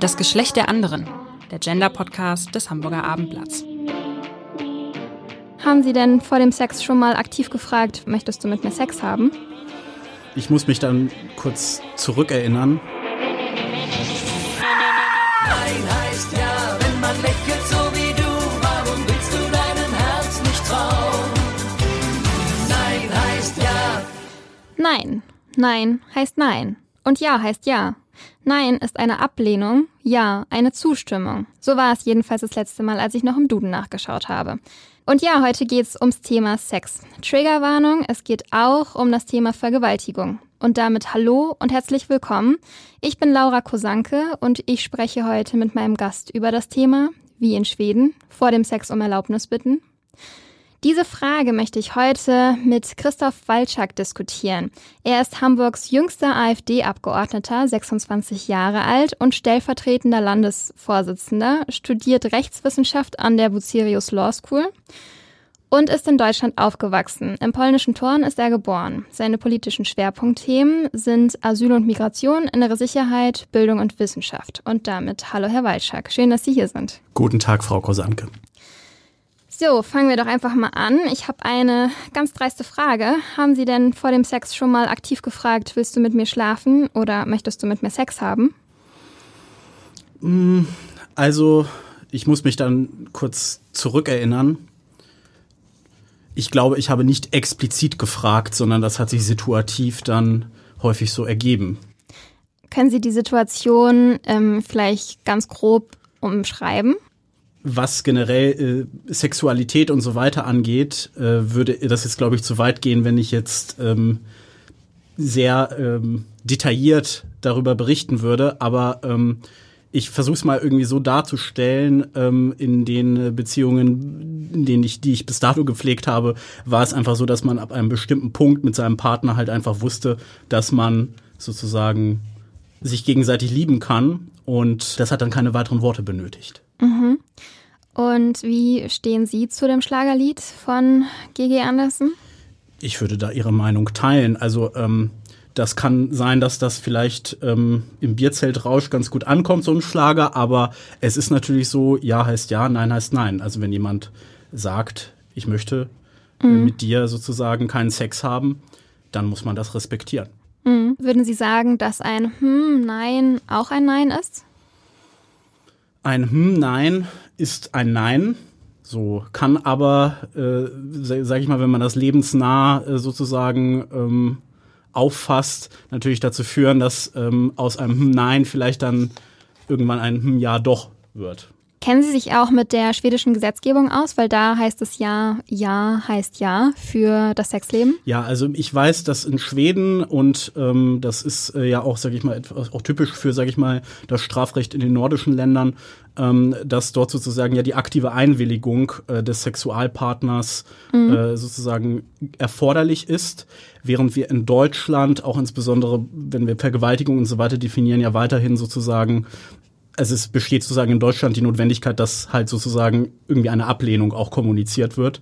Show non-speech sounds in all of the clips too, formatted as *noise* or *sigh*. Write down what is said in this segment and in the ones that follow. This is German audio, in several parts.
Das Geschlecht der anderen, der Gender-Podcast des Hamburger Abendblatts. Haben Sie denn vor dem Sex schon mal aktiv gefragt, möchtest du mit mir Sex haben? Ich muss mich dann kurz zurückerinnern. Nein heißt ja, wenn man lächelt so wie du, warum willst du deinem Herz nicht trauen? Nein heißt ja. Nein. Nein heißt nein. Und ja heißt ja. Nein ist eine Ablehnung, ja eine Zustimmung. So war es jedenfalls das letzte Mal, als ich noch im Duden nachgeschaut habe. Und ja, heute geht's ums Thema Sex. Triggerwarnung, es geht auch um das Thema Vergewaltigung. Und damit hallo und herzlich willkommen. Ich bin Laura Kosanke und ich spreche heute mit meinem Gast über das Thema, wie in Schweden, vor dem Sex um Erlaubnis bitten. Diese Frage möchte ich heute mit Christoph Walczak diskutieren. Er ist Hamburgs jüngster AfD-Abgeordneter, 26 Jahre alt und stellvertretender Landesvorsitzender, studiert Rechtswissenschaft an der Bucerius Law School und ist in Deutschland aufgewachsen. Im polnischen Torn ist er geboren. Seine politischen Schwerpunktthemen sind Asyl und Migration, innere Sicherheit, Bildung und Wissenschaft. Und damit hallo Herr Walczak, schön, dass Sie hier sind. Guten Tag, Frau Kosanke. So, fangen wir doch einfach mal an. Ich habe eine ganz dreiste Frage. Haben Sie denn vor dem Sex schon mal aktiv gefragt, willst du mit mir schlafen oder möchtest du mit mir Sex haben? Also, ich muss mich dann kurz zurückerinnern. Ich glaube, ich habe nicht explizit gefragt, sondern das hat sich situativ dann häufig so ergeben. Können Sie die Situation ähm, vielleicht ganz grob umschreiben? Was generell äh, Sexualität und so weiter angeht, äh, würde das jetzt, glaube ich, zu weit gehen, wenn ich jetzt ähm, sehr ähm, detailliert darüber berichten würde. Aber ähm, ich versuche es mal irgendwie so darzustellen, ähm, in den Beziehungen, in denen ich, die ich bis dato gepflegt habe, war es einfach so, dass man ab einem bestimmten Punkt mit seinem Partner halt einfach wusste, dass man sozusagen sich gegenseitig lieben kann und das hat dann keine weiteren Worte benötigt. Und wie stehen Sie zu dem Schlagerlied von G.G. Anderson? Ich würde da Ihre Meinung teilen. Also ähm, das kann sein, dass das vielleicht ähm, im Bierzeltrausch ganz gut ankommt, so ein Schlager, aber es ist natürlich so, ja heißt ja, nein heißt nein. Also wenn jemand sagt, ich möchte äh, mit dir sozusagen keinen Sex haben, dann muss man das respektieren. Mhm. Würden Sie sagen, dass ein Hm, Nein auch ein Nein ist? Ein Hm, Nein ist ein Nein. So kann aber, äh, sage ich mal, wenn man das lebensnah äh, sozusagen ähm, auffasst, natürlich dazu führen, dass ähm, aus einem Hm, Nein vielleicht dann irgendwann ein Hm, Ja doch wird. Kennen Sie sich auch mit der schwedischen Gesetzgebung aus? Weil da heißt es ja, ja heißt ja für das Sexleben. Ja, also ich weiß, dass in Schweden und ähm, das ist äh, ja auch, sage ich mal, etwas, auch typisch für, sage ich mal, das Strafrecht in den nordischen Ländern, ähm, dass dort sozusagen ja die aktive Einwilligung äh, des Sexualpartners äh, sozusagen erforderlich ist, während wir in Deutschland auch insbesondere, wenn wir Vergewaltigung und so weiter definieren, ja weiterhin sozusagen also es besteht sozusagen in Deutschland die Notwendigkeit, dass halt sozusagen irgendwie eine Ablehnung auch kommuniziert wird.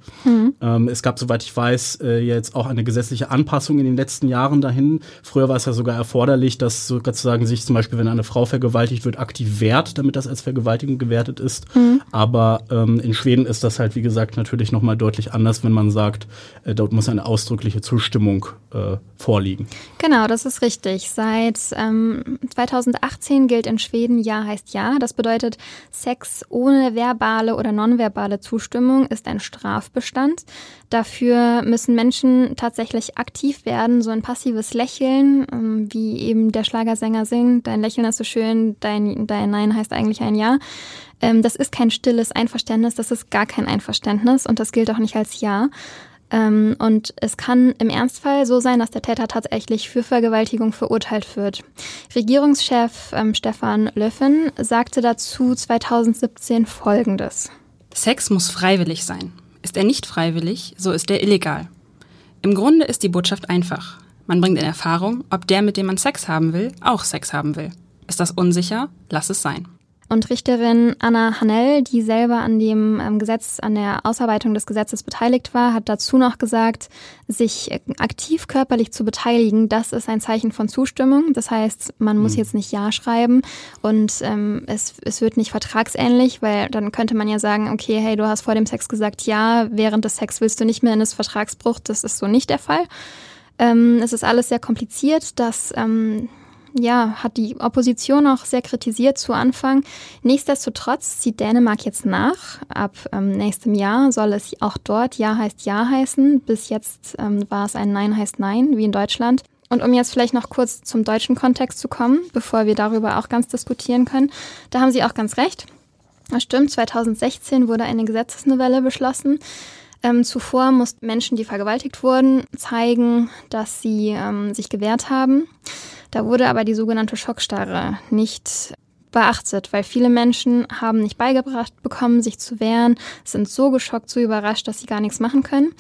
Ähm, es gab, soweit ich weiß, äh, jetzt auch eine gesetzliche Anpassung in den letzten Jahren dahin. Früher war es ja sogar erforderlich, dass sozusagen sich zum Beispiel, wenn eine Frau vergewaltigt wird, aktiv wehrt, damit das als Vergewaltigung gewertet ist. Aber ähm, in Schweden ist das halt, wie gesagt, natürlich nochmal deutlich anders, wenn man sagt, äh, dort muss eine ausdrückliche Zustimmung äh, vorliegen. Genau, das ist richtig. Seit ähm, 2018 gilt in Schweden Ja heißt Ja. Das bedeutet, Sex ohne verbale oder nonverbale Zustimmung ist ein Strafbestand. Dafür müssen Menschen tatsächlich aktiv werden, so ein passives Lächeln, ähm, wie eben der Schlagersänger singt. Dein Lächeln ist so schön, dein, dein Nein heißt eigentlich ein Ja. Ähm, das ist kein stilles Einverständnis, das ist gar kein Einverständnis und das gilt auch nicht als Ja. Ähm, und es kann im Ernstfall so sein, dass der Täter tatsächlich für Vergewaltigung verurteilt wird. Regierungschef ähm, Stefan Löffen sagte dazu 2017 Folgendes. Sex muss freiwillig sein. Ist er nicht freiwillig, so ist er illegal. Im Grunde ist die Botschaft einfach. Man bringt in Erfahrung, ob der, mit dem man Sex haben will, auch Sex haben will. Ist das unsicher? Lass es sein. Und Richterin Anna Hanell, die selber an dem ähm, Gesetz, an der Ausarbeitung des Gesetzes beteiligt war, hat dazu noch gesagt, sich äh, aktiv körperlich zu beteiligen, das ist ein Zeichen von Zustimmung. Das heißt, man muss mhm. jetzt nicht Ja schreiben und ähm, es, es wird nicht vertragsähnlich, weil dann könnte man ja sagen, okay, hey, du hast vor dem Sex gesagt Ja, während des Sex willst du nicht mehr in das Vertragsbruch. Das ist so nicht der Fall. Ähm, es ist alles sehr kompliziert. Das ähm, ja, hat die Opposition auch sehr kritisiert zu Anfang. Nichtsdestotrotz zieht Dänemark jetzt nach. Ab ähm, nächstem Jahr soll es auch dort Ja heißt Ja heißen. Bis jetzt ähm, war es ein Nein heißt Nein, wie in Deutschland. Und um jetzt vielleicht noch kurz zum deutschen Kontext zu kommen, bevor wir darüber auch ganz diskutieren können, da haben Sie auch ganz recht. Das stimmt, 2016 wurde eine Gesetzesnovelle beschlossen. Ähm, zuvor mussten Menschen, die vergewaltigt wurden, zeigen, dass sie ähm, sich gewehrt haben. Da wurde aber die sogenannte Schockstarre nicht beachtet, weil viele Menschen haben nicht beigebracht bekommen, sich zu wehren, sind so geschockt, so überrascht, dass sie gar nichts machen können.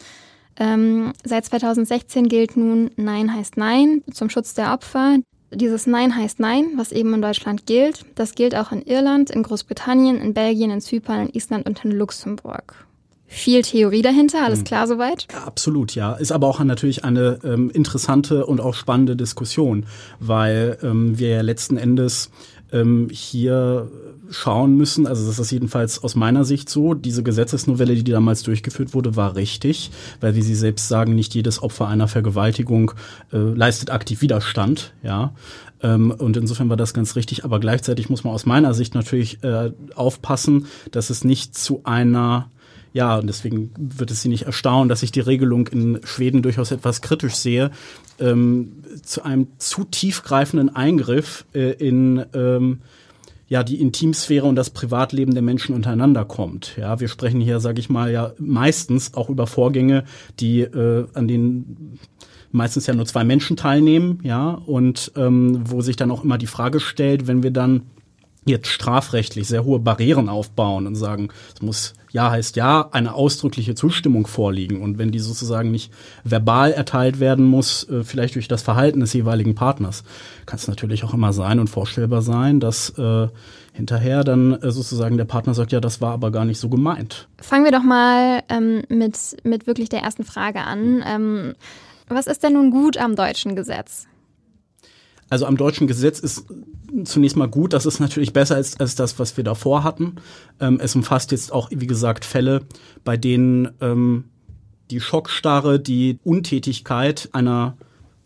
Ähm, seit 2016 gilt nun Nein heißt Nein zum Schutz der Opfer. Dieses Nein heißt Nein, was eben in Deutschland gilt, das gilt auch in Irland, in Großbritannien, in Belgien, in Zypern, in Island und in Luxemburg viel Theorie dahinter, alles hm. klar soweit? Absolut, ja. Ist aber auch natürlich eine ähm, interessante und auch spannende Diskussion, weil ähm, wir ja letzten Endes ähm, hier schauen müssen, also das ist jedenfalls aus meiner Sicht so, diese Gesetzesnovelle, die damals durchgeführt wurde, war richtig, weil wie Sie selbst sagen, nicht jedes Opfer einer Vergewaltigung äh, leistet aktiv Widerstand, ja. Ähm, und insofern war das ganz richtig, aber gleichzeitig muss man aus meiner Sicht natürlich äh, aufpassen, dass es nicht zu einer ja, und deswegen wird es Sie nicht erstaunen, dass ich die Regelung in Schweden durchaus etwas kritisch sehe, ähm, zu einem zu tiefgreifenden Eingriff äh, in ähm, ja die Intimsphäre und das Privatleben der Menschen untereinander kommt. Ja, wir sprechen hier, sage ich mal, ja meistens auch über Vorgänge, die äh, an denen meistens ja nur zwei Menschen teilnehmen, ja, und ähm, wo sich dann auch immer die Frage stellt, wenn wir dann jetzt strafrechtlich sehr hohe Barrieren aufbauen und sagen, es muss Ja heißt Ja, eine ausdrückliche Zustimmung vorliegen. Und wenn die sozusagen nicht verbal erteilt werden muss, äh, vielleicht durch das Verhalten des jeweiligen Partners, kann es natürlich auch immer sein und vorstellbar sein, dass äh, hinterher dann äh, sozusagen der Partner sagt, ja, das war aber gar nicht so gemeint. Fangen wir doch mal ähm, mit, mit wirklich der ersten Frage an. Ähm, was ist denn nun gut am deutschen Gesetz? Also am deutschen Gesetz ist zunächst mal gut, das ist natürlich besser als, als das, was wir davor hatten. Ähm, es umfasst jetzt auch, wie gesagt, Fälle, bei denen ähm, die Schockstarre, die Untätigkeit einer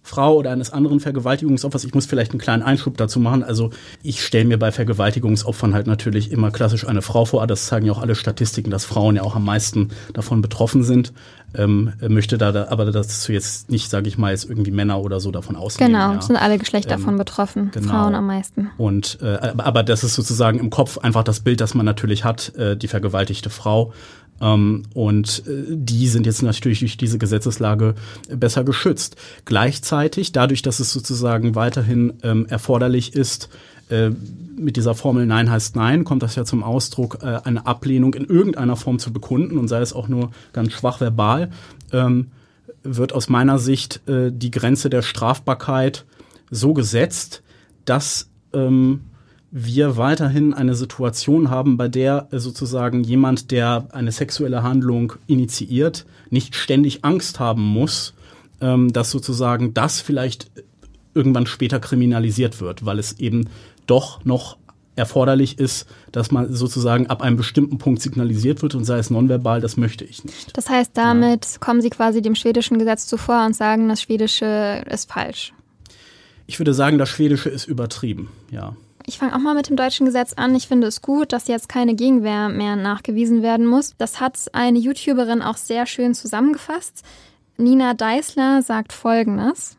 Frau oder eines anderen Vergewaltigungsopfers. Ich muss vielleicht einen kleinen Einschub dazu machen. Also ich stelle mir bei Vergewaltigungsopfern halt natürlich immer klassisch eine Frau vor. Das zeigen ja auch alle Statistiken, dass Frauen ja auch am meisten davon betroffen sind. Ähm, möchte da, da aber dazu jetzt nicht, sage ich mal, jetzt irgendwie Männer oder so davon ausgehen. Genau, ja. sind alle Geschlechter ähm, davon betroffen, genau. Frauen am meisten. Und äh, aber das ist sozusagen im Kopf einfach das Bild, das man natürlich hat, äh, die vergewaltigte Frau. Ähm, und äh, die sind jetzt natürlich durch diese Gesetzeslage besser geschützt. Gleichzeitig, dadurch, dass es sozusagen weiterhin ähm, erforderlich ist, äh, mit dieser Formel Nein heißt Nein, kommt das ja zum Ausdruck, äh, eine Ablehnung in irgendeiner Form zu bekunden und sei es auch nur ganz schwach verbal, ähm, wird aus meiner Sicht die Grenze der Strafbarkeit so gesetzt, dass wir weiterhin eine Situation haben, bei der äh, sozusagen jemand, der eine sexuelle Handlung initiiert, nicht ständig Angst haben muss, ähm, dass sozusagen das vielleicht irgendwann später kriminalisiert wird, weil es eben doch noch erforderlich ist, dass man sozusagen ab einem bestimmten Punkt signalisiert wird und sei es nonverbal, das möchte ich nicht. Das heißt, damit ja. kommen Sie quasi dem schwedischen Gesetz zuvor und sagen, das schwedische ist falsch. Ich würde sagen, das schwedische ist übertrieben, ja. Ich fange auch mal mit dem deutschen Gesetz an. Ich finde es gut, dass jetzt keine Gegenwehr mehr nachgewiesen werden muss. Das hat eine YouTuberin auch sehr schön zusammengefasst. Nina Deißler sagt Folgendes.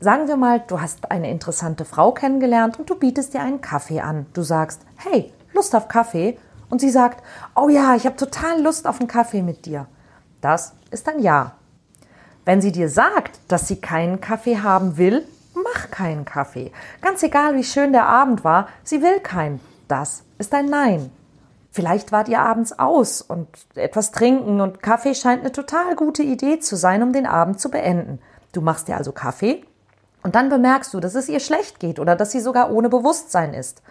Sagen wir mal, du hast eine interessante Frau kennengelernt und du bietest dir einen Kaffee an. Du sagst, hey, Lust auf Kaffee? Und sie sagt, oh ja, ich habe total Lust auf einen Kaffee mit dir. Das ist ein Ja. Wenn sie dir sagt, dass sie keinen Kaffee haben will, mach keinen Kaffee. Ganz egal, wie schön der Abend war, sie will keinen. Das ist ein Nein. Vielleicht wart ihr abends aus und etwas trinken und Kaffee scheint eine total gute Idee zu sein, um den Abend zu beenden. Du machst dir also Kaffee und dann bemerkst du, dass es ihr schlecht geht oder dass sie sogar ohne Bewusstsein ist.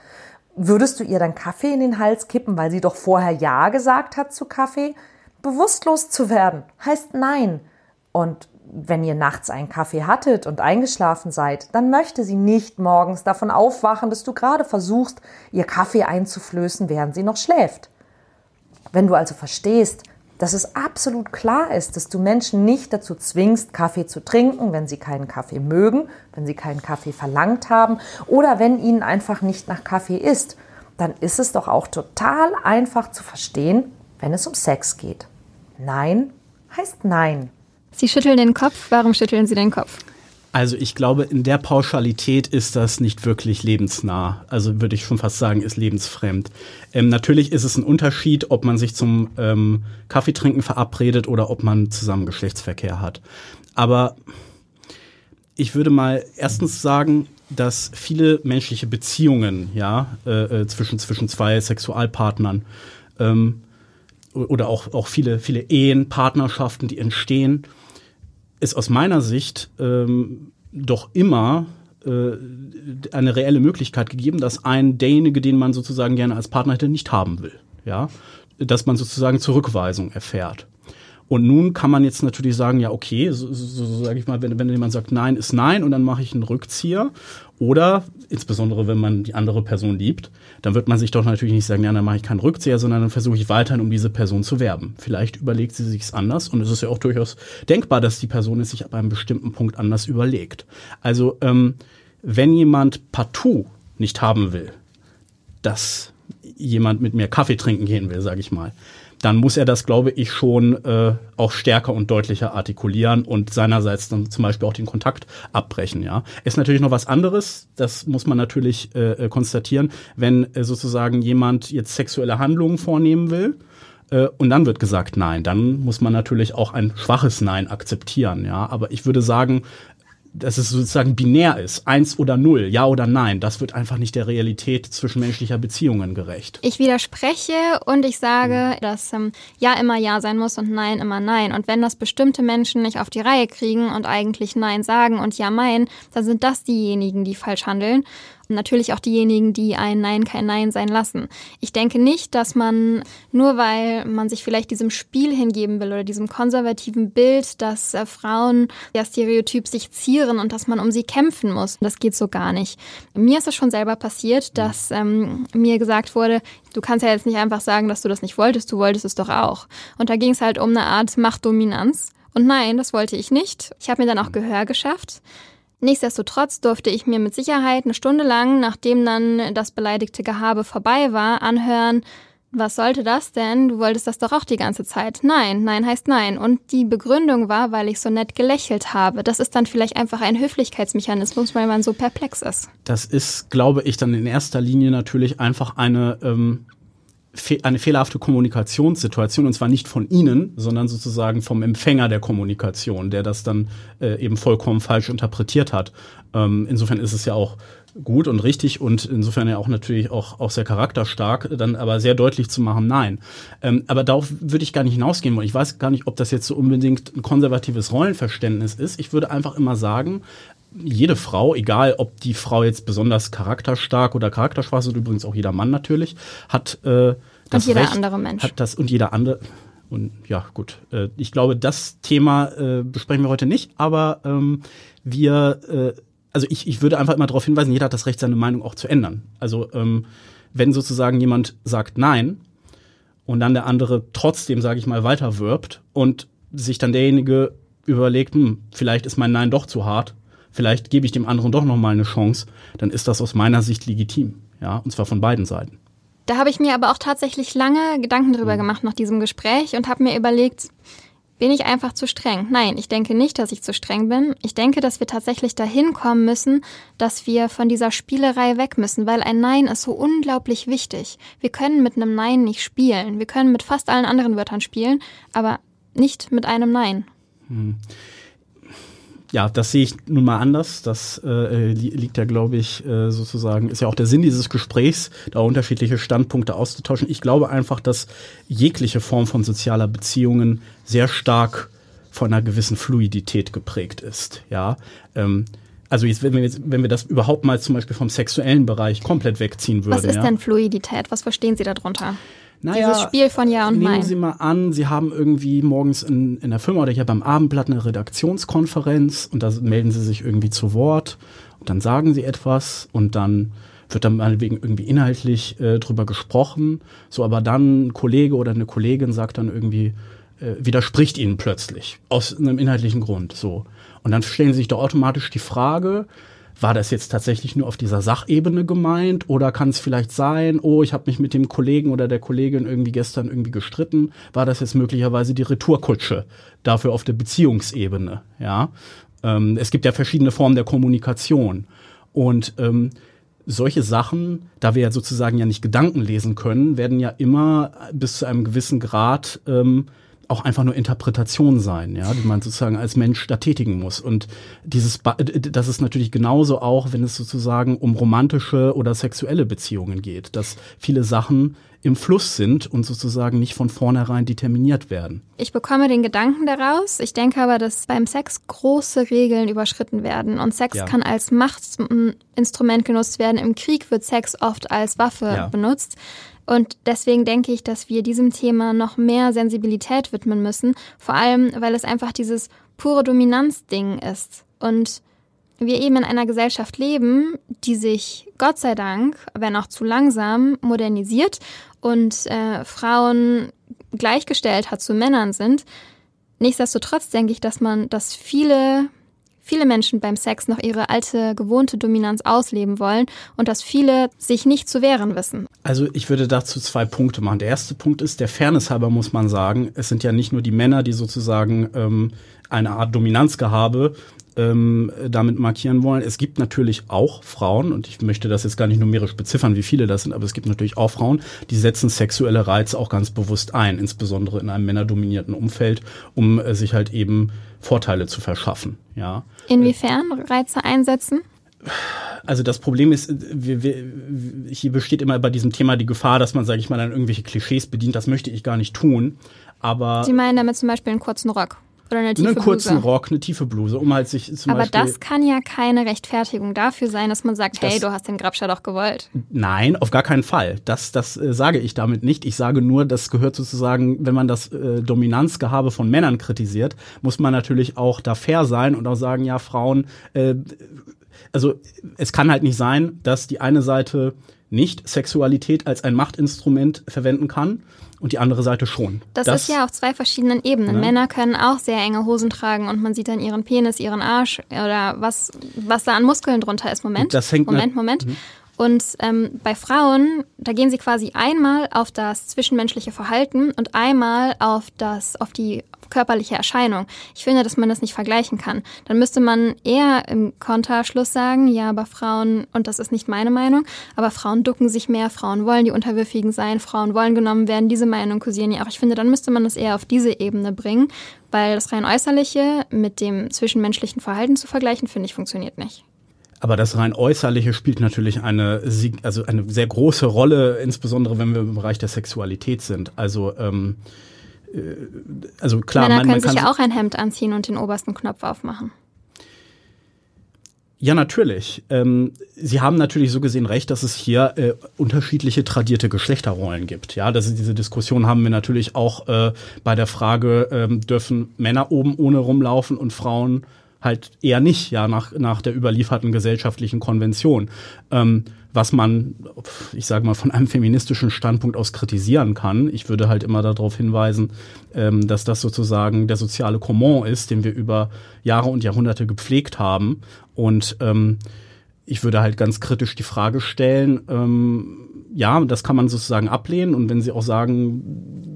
Würdest du ihr dann Kaffee in den Hals kippen, weil sie doch vorher Ja gesagt hat zu Kaffee? Bewusstlos zu werden heißt Nein. Und wenn ihr nachts einen Kaffee hattet und eingeschlafen seid, dann möchte sie nicht morgens davon aufwachen, dass du gerade versuchst, ihr Kaffee einzuflößen, während sie noch schläft. Wenn du also verstehst, dass es absolut klar ist, dass du Menschen nicht dazu zwingst, Kaffee zu trinken, wenn sie keinen Kaffee mögen, wenn sie keinen Kaffee verlangt haben oder wenn ihnen einfach nicht nach Kaffee ist, dann ist es doch auch total einfach zu verstehen, wenn es um Sex geht. Nein heißt Nein. Sie schütteln den Kopf. Warum schütteln Sie den Kopf? Also ich glaube, in der Pauschalität ist das nicht wirklich lebensnah. Also würde ich schon fast sagen, ist lebensfremd. Ähm, natürlich ist es ein Unterschied, ob man sich zum ähm, Kaffeetrinken verabredet oder ob man zusammen Geschlechtsverkehr hat. Aber ich würde mal erstens sagen, dass viele menschliche Beziehungen, ja, äh, äh zwischen, zwischen zwei Sexualpartnern ähm, oder auch, auch viele, viele Ehen, Partnerschaften, die entstehen, ist aus meiner Sicht ähm, doch immer äh, eine reelle Möglichkeit gegeben, dass ein derjenige, den man sozusagen gerne als Partner hätte, nicht haben will. Ja, dass man sozusagen Zurückweisung erfährt. Und nun kann man jetzt natürlich sagen, ja, okay, so, so, so sage ich mal, wenn, wenn jemand sagt, nein ist nein und dann mache ich einen Rückzieher. Oder, insbesondere wenn man die andere Person liebt, dann wird man sich doch natürlich nicht sagen, ja, dann mache ich keinen Rückzieher, sondern dann versuche ich weiterhin, um diese Person zu werben. Vielleicht überlegt sie sich's anders und es ist ja auch durchaus denkbar, dass die Person es sich ab einem bestimmten Punkt anders überlegt. Also, ähm, wenn jemand partout nicht haben will, dass jemand mit mir Kaffee trinken gehen will, sage ich mal, dann muss er das, glaube ich, schon äh, auch stärker und deutlicher artikulieren und seinerseits dann zum Beispiel auch den Kontakt abbrechen. Ja, ist natürlich noch was anderes. Das muss man natürlich äh, äh, konstatieren, wenn äh, sozusagen jemand jetzt sexuelle Handlungen vornehmen will. Äh, und dann wird gesagt Nein. Dann muss man natürlich auch ein schwaches Nein akzeptieren. Ja, aber ich würde sagen, dass es sozusagen binär ist, eins oder null, ja oder nein, das wird einfach nicht der Realität zwischenmenschlicher Beziehungen gerecht. Ich widerspreche und ich sage, mhm. dass ähm, ja immer ja sein muss und nein immer nein. Und wenn das bestimmte Menschen nicht auf die Reihe kriegen und eigentlich nein sagen und ja meinen, dann sind das diejenigen, die falsch handeln natürlich auch diejenigen, die ein Nein kein Nein sein lassen. Ich denke nicht, dass man nur weil man sich vielleicht diesem Spiel hingeben will oder diesem konservativen Bild, dass äh, Frauen ja stereotyp sich zieren und dass man um sie kämpfen muss. Das geht so gar nicht. Mir ist es schon selber passiert, dass ähm, mir gesagt wurde, du kannst ja jetzt nicht einfach sagen, dass du das nicht wolltest, du wolltest es doch auch. Und da ging es halt um eine Art Machtdominanz. Und nein, das wollte ich nicht. Ich habe mir dann auch Gehör geschafft. Nichtsdestotrotz durfte ich mir mit Sicherheit eine Stunde lang, nachdem dann das beleidigte Gehabe vorbei war, anhören, was sollte das denn? Du wolltest das doch auch die ganze Zeit. Nein, nein heißt nein. Und die Begründung war, weil ich so nett gelächelt habe. Das ist dann vielleicht einfach ein Höflichkeitsmechanismus, weil man so perplex ist. Das ist, glaube ich, dann in erster Linie natürlich einfach eine ähm, eine fehlerhafte Kommunikationssituation und zwar nicht von Ihnen, sondern sozusagen vom Empfänger der Kommunikation, der das dann äh, eben vollkommen falsch interpretiert hat. Ähm, insofern ist es ja auch gut und richtig und insofern ja auch natürlich auch, auch sehr charakterstark, dann aber sehr deutlich zu machen, nein. Ähm, aber darauf würde ich gar nicht hinausgehen wollen. Ich weiß gar nicht, ob das jetzt so unbedingt ein konservatives Rollenverständnis ist. Ich würde einfach immer sagen, jede Frau, egal ob die Frau jetzt besonders charakterstark oder charakterschwach ist, und übrigens auch jeder Mann natürlich, hat äh, das und jeder Recht, andere Mensch. Hat das und jeder andere. Und ja, gut. Äh, ich glaube, das Thema äh, besprechen wir heute nicht, aber ähm, wir, äh, also ich, ich würde einfach immer darauf hinweisen, jeder hat das Recht, seine Meinung auch zu ändern. Also ähm, wenn sozusagen jemand sagt Nein und dann der andere trotzdem, sage ich mal, weiter wirbt und sich dann derjenige überlegt, hm, vielleicht ist mein Nein doch zu hart, vielleicht gebe ich dem anderen doch noch mal eine Chance, dann ist das aus meiner Sicht legitim, ja, und zwar von beiden Seiten. Da habe ich mir aber auch tatsächlich lange Gedanken drüber mhm. gemacht nach diesem Gespräch und habe mir überlegt, bin ich einfach zu streng? Nein, ich denke nicht, dass ich zu streng bin. Ich denke, dass wir tatsächlich dahin kommen müssen, dass wir von dieser Spielerei weg müssen, weil ein Nein ist so unglaublich wichtig. Wir können mit einem Nein nicht spielen. Wir können mit fast allen anderen Wörtern spielen, aber nicht mit einem Nein. Hm ja, das sehe ich nun mal anders. Das äh, liegt ja, glaube ich, äh, sozusagen, ist ja auch der Sinn dieses Gesprächs, da unterschiedliche Standpunkte auszutauschen. Ich glaube einfach, dass jegliche Form von sozialer Beziehungen sehr stark von einer gewissen Fluidität geprägt ist. Ja, ähm, also jetzt, wenn wir jetzt, wenn wir das überhaupt mal zum Beispiel vom sexuellen Bereich komplett wegziehen würden. Was ist ja? denn Fluidität? Was verstehen Sie darunter? Naja, Dieses Spiel von Ja und nehmen Nein. Sie mal an, Sie haben irgendwie morgens in, in der Firma oder hier beim Abendblatt eine Redaktionskonferenz und da melden Sie sich irgendwie zu Wort und dann sagen Sie etwas und dann wird dann meinetwegen irgendwie inhaltlich äh, drüber gesprochen, so aber dann ein Kollege oder eine Kollegin sagt dann irgendwie, äh, widerspricht Ihnen plötzlich aus einem inhaltlichen Grund, so. Und dann stellen Sie sich da automatisch die Frage, war das jetzt tatsächlich nur auf dieser Sachebene gemeint oder kann es vielleicht sein, oh, ich habe mich mit dem Kollegen oder der Kollegin irgendwie gestern irgendwie gestritten, war das jetzt möglicherweise die Retourkutsche dafür auf der Beziehungsebene, ja? Ähm, es gibt ja verschiedene Formen der Kommunikation und ähm, solche Sachen, da wir ja sozusagen ja nicht Gedanken lesen können, werden ja immer bis zu einem gewissen Grad ähm, auch einfach nur Interpretation sein, ja, die man sozusagen als Mensch da tätigen muss. Und dieses, das ist natürlich genauso auch, wenn es sozusagen um romantische oder sexuelle Beziehungen geht, dass viele Sachen im Fluss sind und sozusagen nicht von vornherein determiniert werden. Ich bekomme den Gedanken daraus. Ich denke aber, dass beim Sex große Regeln überschritten werden. Und Sex Ja. kann als Machtinstrument genutzt werden. Im Krieg wird Sex oft als Waffe Ja. benutzt. Und deswegen denke ich, dass wir diesem Thema noch mehr Sensibilität widmen müssen. Vor allem, weil es einfach dieses pure Dominanzding ist. Und wir eben in einer Gesellschaft leben, die sich Gott sei Dank, wenn auch zu langsam, modernisiert und äh, Frauen gleichgestellt hat zu Männern sind. Nichtsdestotrotz denke ich, dass man, dass viele, viele Menschen beim Sex noch ihre alte, gewohnte Dominanz ausleben wollen und dass viele sich nicht zu wehren wissen. Also ich würde dazu zwei Punkte machen. Der erste Punkt ist, der Fairness halber muss man sagen, es sind ja nicht nur die Männer, die sozusagen ähm, eine Art Dominanzgehabe ähm, damit markieren wollen. Es gibt natürlich auch Frauen, und ich möchte das jetzt gar nicht numerisch beziffern, wie viele das sind, aber es gibt natürlich auch Frauen, die setzen sexuelle Reize auch ganz bewusst ein, insbesondere in einem männerdominierten Umfeld, um äh, sich halt eben Vorteile zu verschaffen. Ja. Inwiefern Reize einsetzen? Also das Problem ist, wir, wir, hier besteht immer bei diesem Thema die Gefahr, dass man, sage ich mal, dann irgendwelche Klischees bedient. Das möchte ich gar nicht tun. Aber Sie meinen damit zum Beispiel einen kurzen Rock oder eine tiefe einen kurzen Bluse. Rock, eine tiefe Bluse, um halt sich zum Aber Beispiel. das kann ja keine Rechtfertigung dafür sein, dass man sagt, hey, Das- du hast den Grabscher doch gewollt. Nein, auf gar keinen Fall. Das, das äh, sage ich damit nicht. Ich sage nur, das gehört sozusagen, wenn man das äh, Dominanzgehabe von Männern kritisiert, muss man natürlich auch da fair sein und auch sagen, ja, Frauen, äh, also es kann halt nicht sein, dass die eine Seite nicht Sexualität als ein Machtinstrument verwenden kann und die andere Seite schon. Das, ist ja auf zwei verschiedenen Ebenen. Ne? Männer können auch sehr enge Hosen tragen und man sieht dann ihren Penis, ihren Arsch oder was, was da an Muskeln drunter ist. Moment, Das hängt Moment, Moment. Und ähm, bei Frauen, da gehen sie quasi einmal auf das zwischenmenschliche Verhalten und einmal auf das, auf die körperliche Erscheinung. Ich finde, dass man das nicht vergleichen kann. Dann müsste man eher im Konterschluss sagen, ja, aber Frauen, und das ist nicht meine Meinung, aber Frauen ducken sich mehr, Frauen wollen die Unterwürfigen sein, Frauen wollen genommen werden, diese Meinung kursieren ja auch. Ich finde, dann müsste man das eher auf diese Ebene bringen, weil das rein äußerliche mit dem zwischenmenschlichen Verhalten zu vergleichen, finde ich, funktioniert nicht. Aber das rein äußerliche spielt natürlich eine, also eine sehr große Rolle, insbesondere wenn wir im Bereich der Sexualität sind. Also, ähm, äh, also klar, Männer man, können man sich kann ja auch ein Hemd anziehen und den obersten Knopf aufmachen. Ja, natürlich. Ähm, Sie haben natürlich so gesehen recht, dass es hier äh, unterschiedliche tradierte Geschlechterrollen gibt. Ja, das ist, diese Diskussion haben wir natürlich auch äh, bei der Frage, ähm, dürfen Männer oben ohne rumlaufen und Frauen halt eher nicht, ja, nach, nach der überlieferten gesellschaftlichen Konvention. Ähm, was man, ich sage mal, von einem feministischen Standpunkt aus kritisieren kann. Ich würde halt immer darauf hinweisen, ähm, dass das sozusagen der soziale Comment ist, den wir über Jahre und Jahrhunderte gepflegt haben. Und ähm, ich würde halt ganz kritisch die Frage stellen, ähm, ja, das kann man sozusagen ablehnen. Und wenn Sie auch sagen,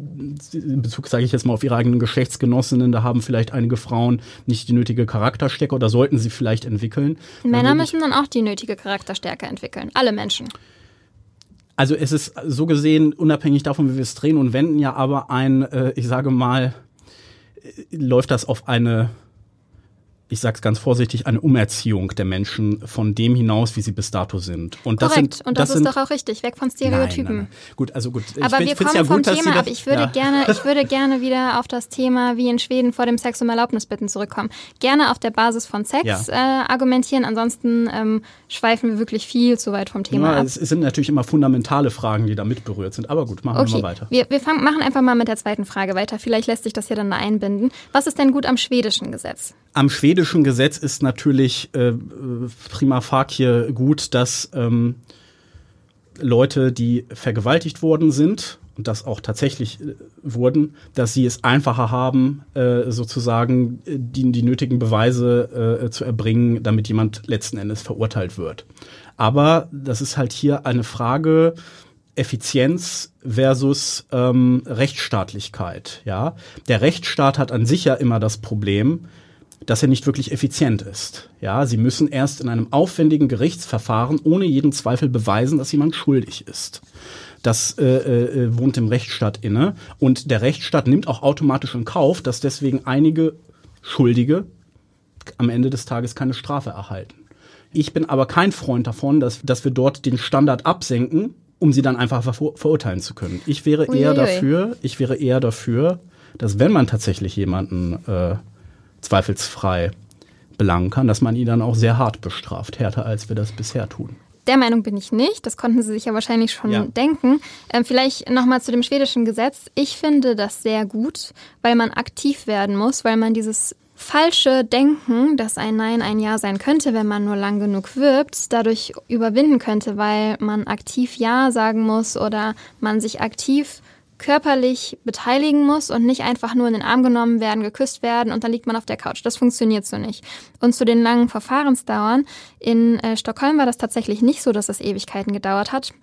in Bezug, sage ich jetzt mal, auf Ihre eigenen Geschlechtsgenossinnen, da haben vielleicht einige Frauen nicht die nötige Charakterstärke oder sollten sie vielleicht entwickeln. Männer müssen dann auch die nötige Charakterstärke entwickeln. Alle Menschen. Also es ist so gesehen, unabhängig davon, wie wir es drehen und wenden, ja aber ein, äh, ich sage mal, äh, läuft das auf eine ich sage es ganz vorsichtig, eine Umerziehung der Menschen von dem hinaus, wie sie bis dato sind. Und das Korrekt. sind, und das, das ist sind, doch auch richtig. Weg von Stereotypen. Nein, nein, nein. Gut, also gut. Aber ich wir kommen ja vom gut, Thema ab. das- Ich würde ja. gerne, ich würde *laughs* gerne wieder auf das Thema, wie in Schweden vor dem Sex um Erlaubnis bitten zurückkommen. Gerne auf der Basis von Sex Ja. äh, argumentieren. Ansonsten ähm, schweifen wir wirklich viel zu weit vom Thema Ja, ab. es sind natürlich immer fundamentale Fragen, die da mit berührt sind. Aber gut, machen wir Okay, mal weiter. wir, wir fangen, machen einfach mal mit der zweiten Frage weiter. Vielleicht lässt sich das hier dann da einbinden. Was ist denn gut am schwedischen Gesetz? Am schwedischen Gesetz ist natürlich äh, prima facie gut, dass ähm, Leute, die vergewaltigt worden sind und das auch tatsächlich äh, wurden, dass sie es einfacher haben, äh, sozusagen äh, die, die nötigen Beweise äh, zu erbringen, damit jemand letzten Endes verurteilt wird. Aber das ist halt hier eine Frage Effizienz versus ähm, Rechtsstaatlichkeit. Ja, der Rechtsstaat hat an sich ja immer das Problem, dass er nicht wirklich effizient ist. Ja, sie müssen erst in einem aufwendigen Gerichtsverfahren ohne jeden Zweifel beweisen, dass jemand schuldig ist. Das äh, äh, wohnt dem Rechtsstaat inne. Und der Rechtsstaat nimmt auch automatisch in Kauf, dass deswegen einige Schuldige am Ende des Tages keine Strafe erhalten. Ich bin aber kein Freund davon, dass, dass wir dort den Standard absenken, um sie dann einfach ver verurteilen zu können. Ich wäre eher Uiuiui. dafür, ich wäre eher dafür, dass wenn man tatsächlich jemanden äh, zweifelsfrei belangen kann, dass man ihn dann auch sehr hart bestraft, härter als wir das bisher tun. Der Meinung bin ich nicht. Das konnten Sie sich ja wahrscheinlich schon Ja. denken. Ähm, vielleicht nochmal zu dem schwedischen Gesetz. Ich finde das sehr gut, weil man aktiv werden muss, weil man dieses falsche Denken, dass ein Nein ein Ja sein könnte, wenn man nur lang genug wirbt, dadurch überwinden könnte, weil man aktiv Ja sagen muss oder man sich aktiv körperlich beteiligen muss und nicht einfach nur in den Arm genommen werden, geküsst werden und dann liegt man auf der Couch. Das funktioniert so nicht. Und zu den langen Verfahrensdauern. In äh, Stockholm war das tatsächlich nicht so, dass es Ewigkeiten gedauert hat.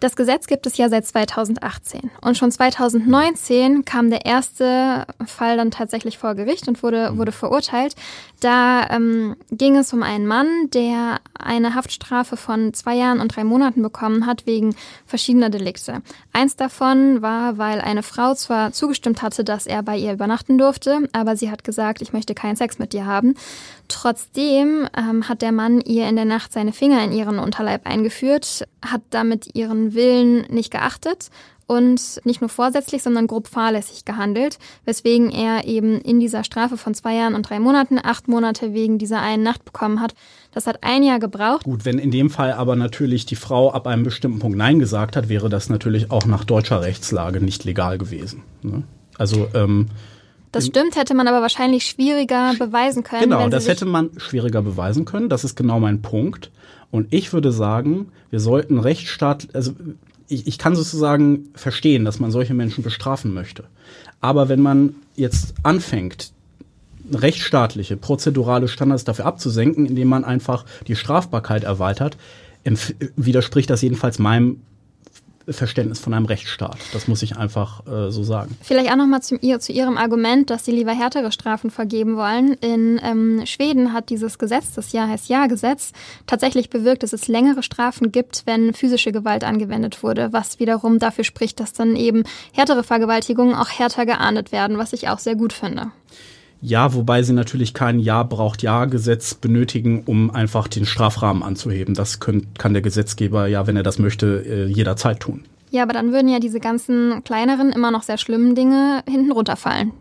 Das Gesetz gibt es ja seit 2018. Und schon 2019 kam der erste Fall dann tatsächlich vor Gericht und wurde, wurde verurteilt. Da ähm, ging es um einen Mann, der eine Haftstrafe von zwei Jahren und drei Monaten bekommen hat wegen verschiedener Delikte. Eins davon war, weil eine Frau zwar zugestimmt hatte, dass er bei ihr übernachten durfte, aber sie hat gesagt, ich möchte keinen Sex mit dir haben. Trotzdem ähm, hat der Mann ihr in der Nacht seine Finger in ihren Unterleib eingeführt, hat damit ihren Willen nicht geachtet und nicht nur vorsätzlich, sondern grob fahrlässig gehandelt, weswegen er eben in dieser Strafe von zwei Jahren und drei Monaten acht Monate wegen dieser einen Nacht bekommen hat. Das hat ein Jahr gebraucht. Gut, wenn in dem Fall aber natürlich die Frau ab einem bestimmten Punkt Nein gesagt hat, wäre das natürlich auch nach deutscher Rechtslage nicht legal gewesen. Ne? Also ähm, Das stimmt, hätte man aber wahrscheinlich schwieriger beweisen können. Genau, das hätte man schwieriger beweisen können. Das ist genau mein Punkt. Und ich würde sagen, wir sollten Rechtsstaat, also ich, ich kann sozusagen verstehen, dass man solche Menschen bestrafen möchte. Aber wenn man jetzt anfängt, rechtsstaatliche, prozedurale Standards dafür abzusenken, indem man einfach die Strafbarkeit erweitert, widerspricht das jedenfalls meinem Verständnis von einem Rechtsstaat. Das muss ich einfach äh, so sagen. Vielleicht auch nochmal zu, zu Ihrem Argument, dass Sie lieber härtere Strafen vergeben wollen. In ähm, Schweden hat dieses Gesetz, das Ja heißt Ja-Gesetz, tatsächlich bewirkt, dass es längere Strafen gibt, wenn physische Gewalt angewendet wurde, was wiederum dafür spricht, dass dann eben härtere Vergewaltigungen auch härter geahndet werden, was ich auch sehr gut finde. Ja, wobei sie natürlich kein Ja braucht Ja-Gesetz benötigen, um einfach den Strafrahmen anzuheben. Das könnt, kann der Gesetzgeber ja, wenn er das möchte, äh, jederzeit tun. Ja, aber dann würden ja diese ganzen kleineren, immer noch sehr schlimmen Dinge hinten runterfallen.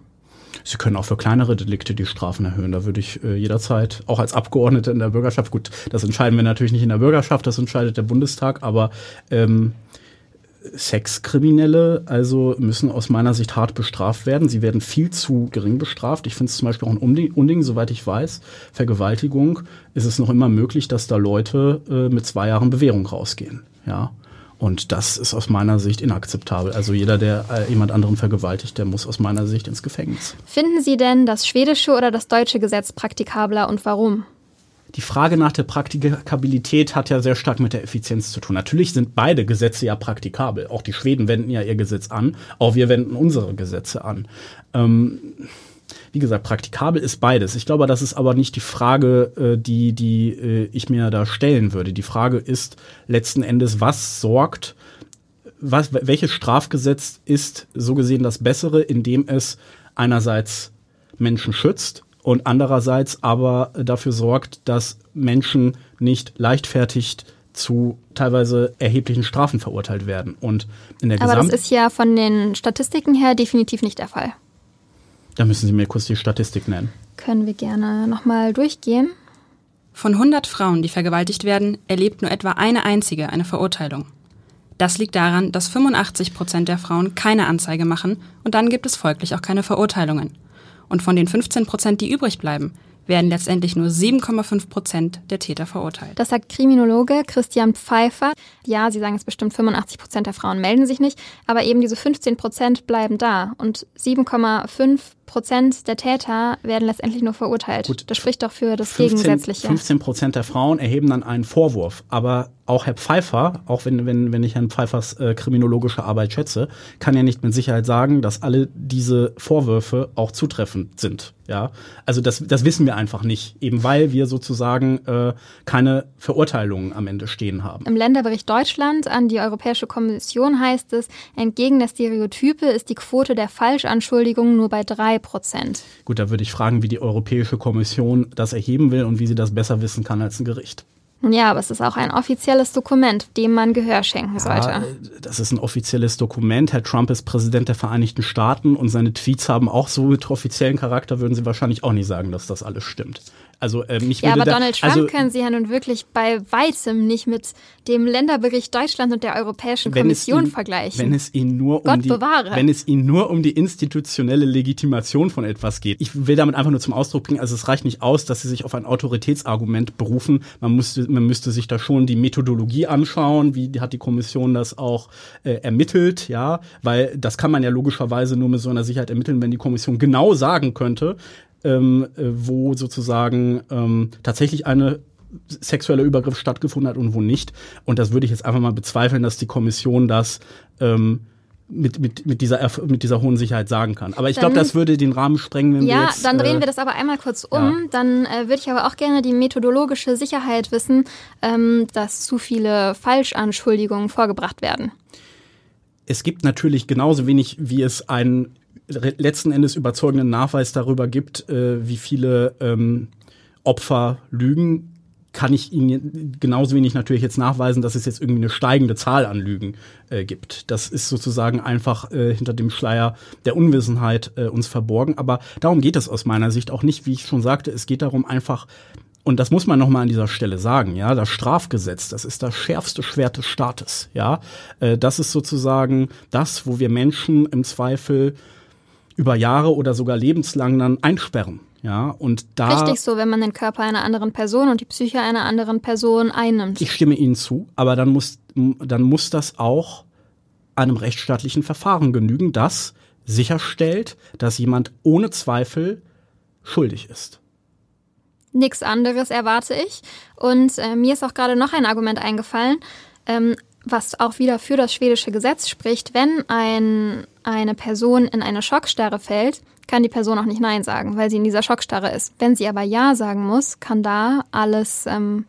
Sie können auch für kleinere Delikte die Strafen erhöhen. Da würde ich äh, jederzeit, auch als Abgeordnete in der Bürgerschaft, gut, das entscheiden wir natürlich nicht in der Bürgerschaft, das entscheidet der Bundestag, aber ähm, Sexkriminelle also müssen aus meiner Sicht hart bestraft werden. Sie werden viel zu gering bestraft. Ich finde es zum Beispiel auch ein Unding, Unding, soweit ich weiß. Vergewaltigung ist es noch immer möglich, dass da Leute äh, mit zwei Jahren Bewährung rausgehen. Ja. Und das ist aus meiner Sicht inakzeptabel. Also jeder, der äh, jemand anderen vergewaltigt, der muss aus meiner Sicht ins Gefängnis. Finden Sie denn das schwedische oder das deutsche Gesetz praktikabler und warum? Die Frage nach der Praktikabilität hat ja sehr stark mit der Effizienz zu tun. Natürlich sind beide Gesetze ja praktikabel. Auch die Schweden wenden ja ihr Gesetz an, auch wir wenden unsere Gesetze an. Ähm, wie gesagt, praktikabel ist beides. Ich glaube, das ist aber nicht die Frage, äh, die, die äh, ich mir da stellen würde. Die Frage ist letzten Endes, was sorgt, was, welches Strafgesetz ist so gesehen das bessere, indem es einerseits Menschen schützt und andererseits aber dafür sorgt, dass Menschen nicht leichtfertig zu teilweise erheblichen Strafen verurteilt werden. Und in der Aber das Gesamt ist ja von den Statistiken her definitiv nicht der Fall. da müssen Sie mir kurz die Statistik nennen. Können wir gerne nochmal durchgehen. Von 100 Frauen, die vergewaltigt werden, erlebt nur etwa eine einzige eine Verurteilung. Das liegt daran, dass 85 Prozent der Frauen keine Anzeige machen und dann gibt es folglich auch keine Verurteilungen. Und von den 15 Prozent, die übrig bleiben, werden letztendlich nur 7,5 Prozent der Täter verurteilt. Das sagt Kriminologe Christian Pfeiffer. Ja, Sie sagen es bestimmt, 85 Prozent der Frauen melden sich nicht, aber eben diese 15 Prozent bleiben da und 7,5 Prozent der Täter werden letztendlich nur verurteilt. Gut. Das spricht doch für das 15, Gegensätzliche. 15 Prozent der Frauen erheben dann einen Vorwurf. Aber auch Herr Pfeiffer, auch wenn, wenn, wenn ich Herrn Pfeiffers äh, kriminologische Arbeit schätze, kann ja nicht mit Sicherheit sagen, dass alle diese Vorwürfe auch zutreffend sind. Ja, also das, das wissen wir einfach nicht, eben weil wir sozusagen äh, keine Verurteilungen am Ende stehen haben. Im Länderbericht Deutschland an die Europäische Kommission heißt es, entgegen der Stereotype ist die Quote der Falschanschuldigungen nur bei drei Prozent. Gut, da würde ich fragen, wie die Europäische Kommission das erheben will und wie sie das besser wissen kann als ein Gericht. Ja, aber es ist auch ein offizielles Dokument, dem man Gehör schenken sollte. Ja, das ist ein offizielles Dokument. Herr Trump ist Präsident der Vereinigten Staaten und seine Tweets haben auch so mit offiziellen Charakter, würden Sie wahrscheinlich auch nicht sagen, dass das alles stimmt. Also äh, mich Ja, aber da, Donald Trump also, können Sie ja nun wirklich bei weitem nicht mit dem Länderbericht Deutschland und der Europäischen Kommission ihn, vergleichen. Wenn es ihn nur um Gott die, bewahre. wenn es ihn nur um die institutionelle Legitimation von etwas geht. Ich will damit einfach nur zum Ausdruck bringen, also es reicht nicht aus, dass sie sich auf ein Autoritätsargument berufen. Man müsste, man müsste sich da schon die Methodologie anschauen, wie hat die Kommission das auch äh, ermittelt, ja, weil das kann man ja logischerweise nur mit so einer Sicherheit ermitteln, wenn die Kommission genau sagen könnte, ähm, äh, wo sozusagen ähm, tatsächlich eine sexueller Übergriff stattgefunden hat und wo nicht. Und das würde ich jetzt einfach mal bezweifeln, dass die Kommission das ähm, mit, mit, mit, dieser, mit dieser hohen Sicherheit sagen kann. Aber ich glaube, das würde den Rahmen sprengen, wenn wir ja, jetzt. dann drehen äh, wir das aber einmal kurz um. ja. Dann äh, würde ich aber auch gerne die methodologische Sicherheit wissen, ähm, dass zu viele Falschanschuldigungen vorgebracht werden. es gibt natürlich genauso wenig, wie es einen letzten Endes überzeugenden Nachweis darüber gibt, äh, wie viele ähm, Opfer lügen, kann ich Ihnen genauso wenig natürlich jetzt nachweisen, dass es jetzt irgendwie eine steigende Zahl an Lügen äh, gibt. Das ist sozusagen einfach äh, hinter dem Schleier der Unwissenheit äh, uns verborgen. Aber darum geht es aus meiner Sicht auch nicht, wie ich schon sagte. Es geht darum einfach, und das muss man nochmal an dieser Stelle sagen, ja, das Strafgesetz, das ist das schärfste Schwert des Staates, ja. Äh, das ist sozusagen das, wo wir Menschen im Zweifel über Jahre oder sogar lebenslang dann einsperren, ja. Und da. Richtig so, wenn man den Körper einer anderen Person und die Psyche einer anderen Person einnimmt. Ich stimme Ihnen zu, aber dann muss, dann muss das auch einem rechtsstaatlichen Verfahren genügen, das sicherstellt, dass jemand ohne Zweifel schuldig ist. Nix anderes erwarte ich. Und äh, mir ist auch gerade noch ein Argument eingefallen, ähm, was auch wieder für das schwedische Gesetz spricht. Wenn ein, eine Person in eine Schockstarre fällt, kann die Person auch nicht Nein sagen, weil sie in dieser Schockstarre ist. Wenn sie aber Ja sagen muss, kann da alles, ähm,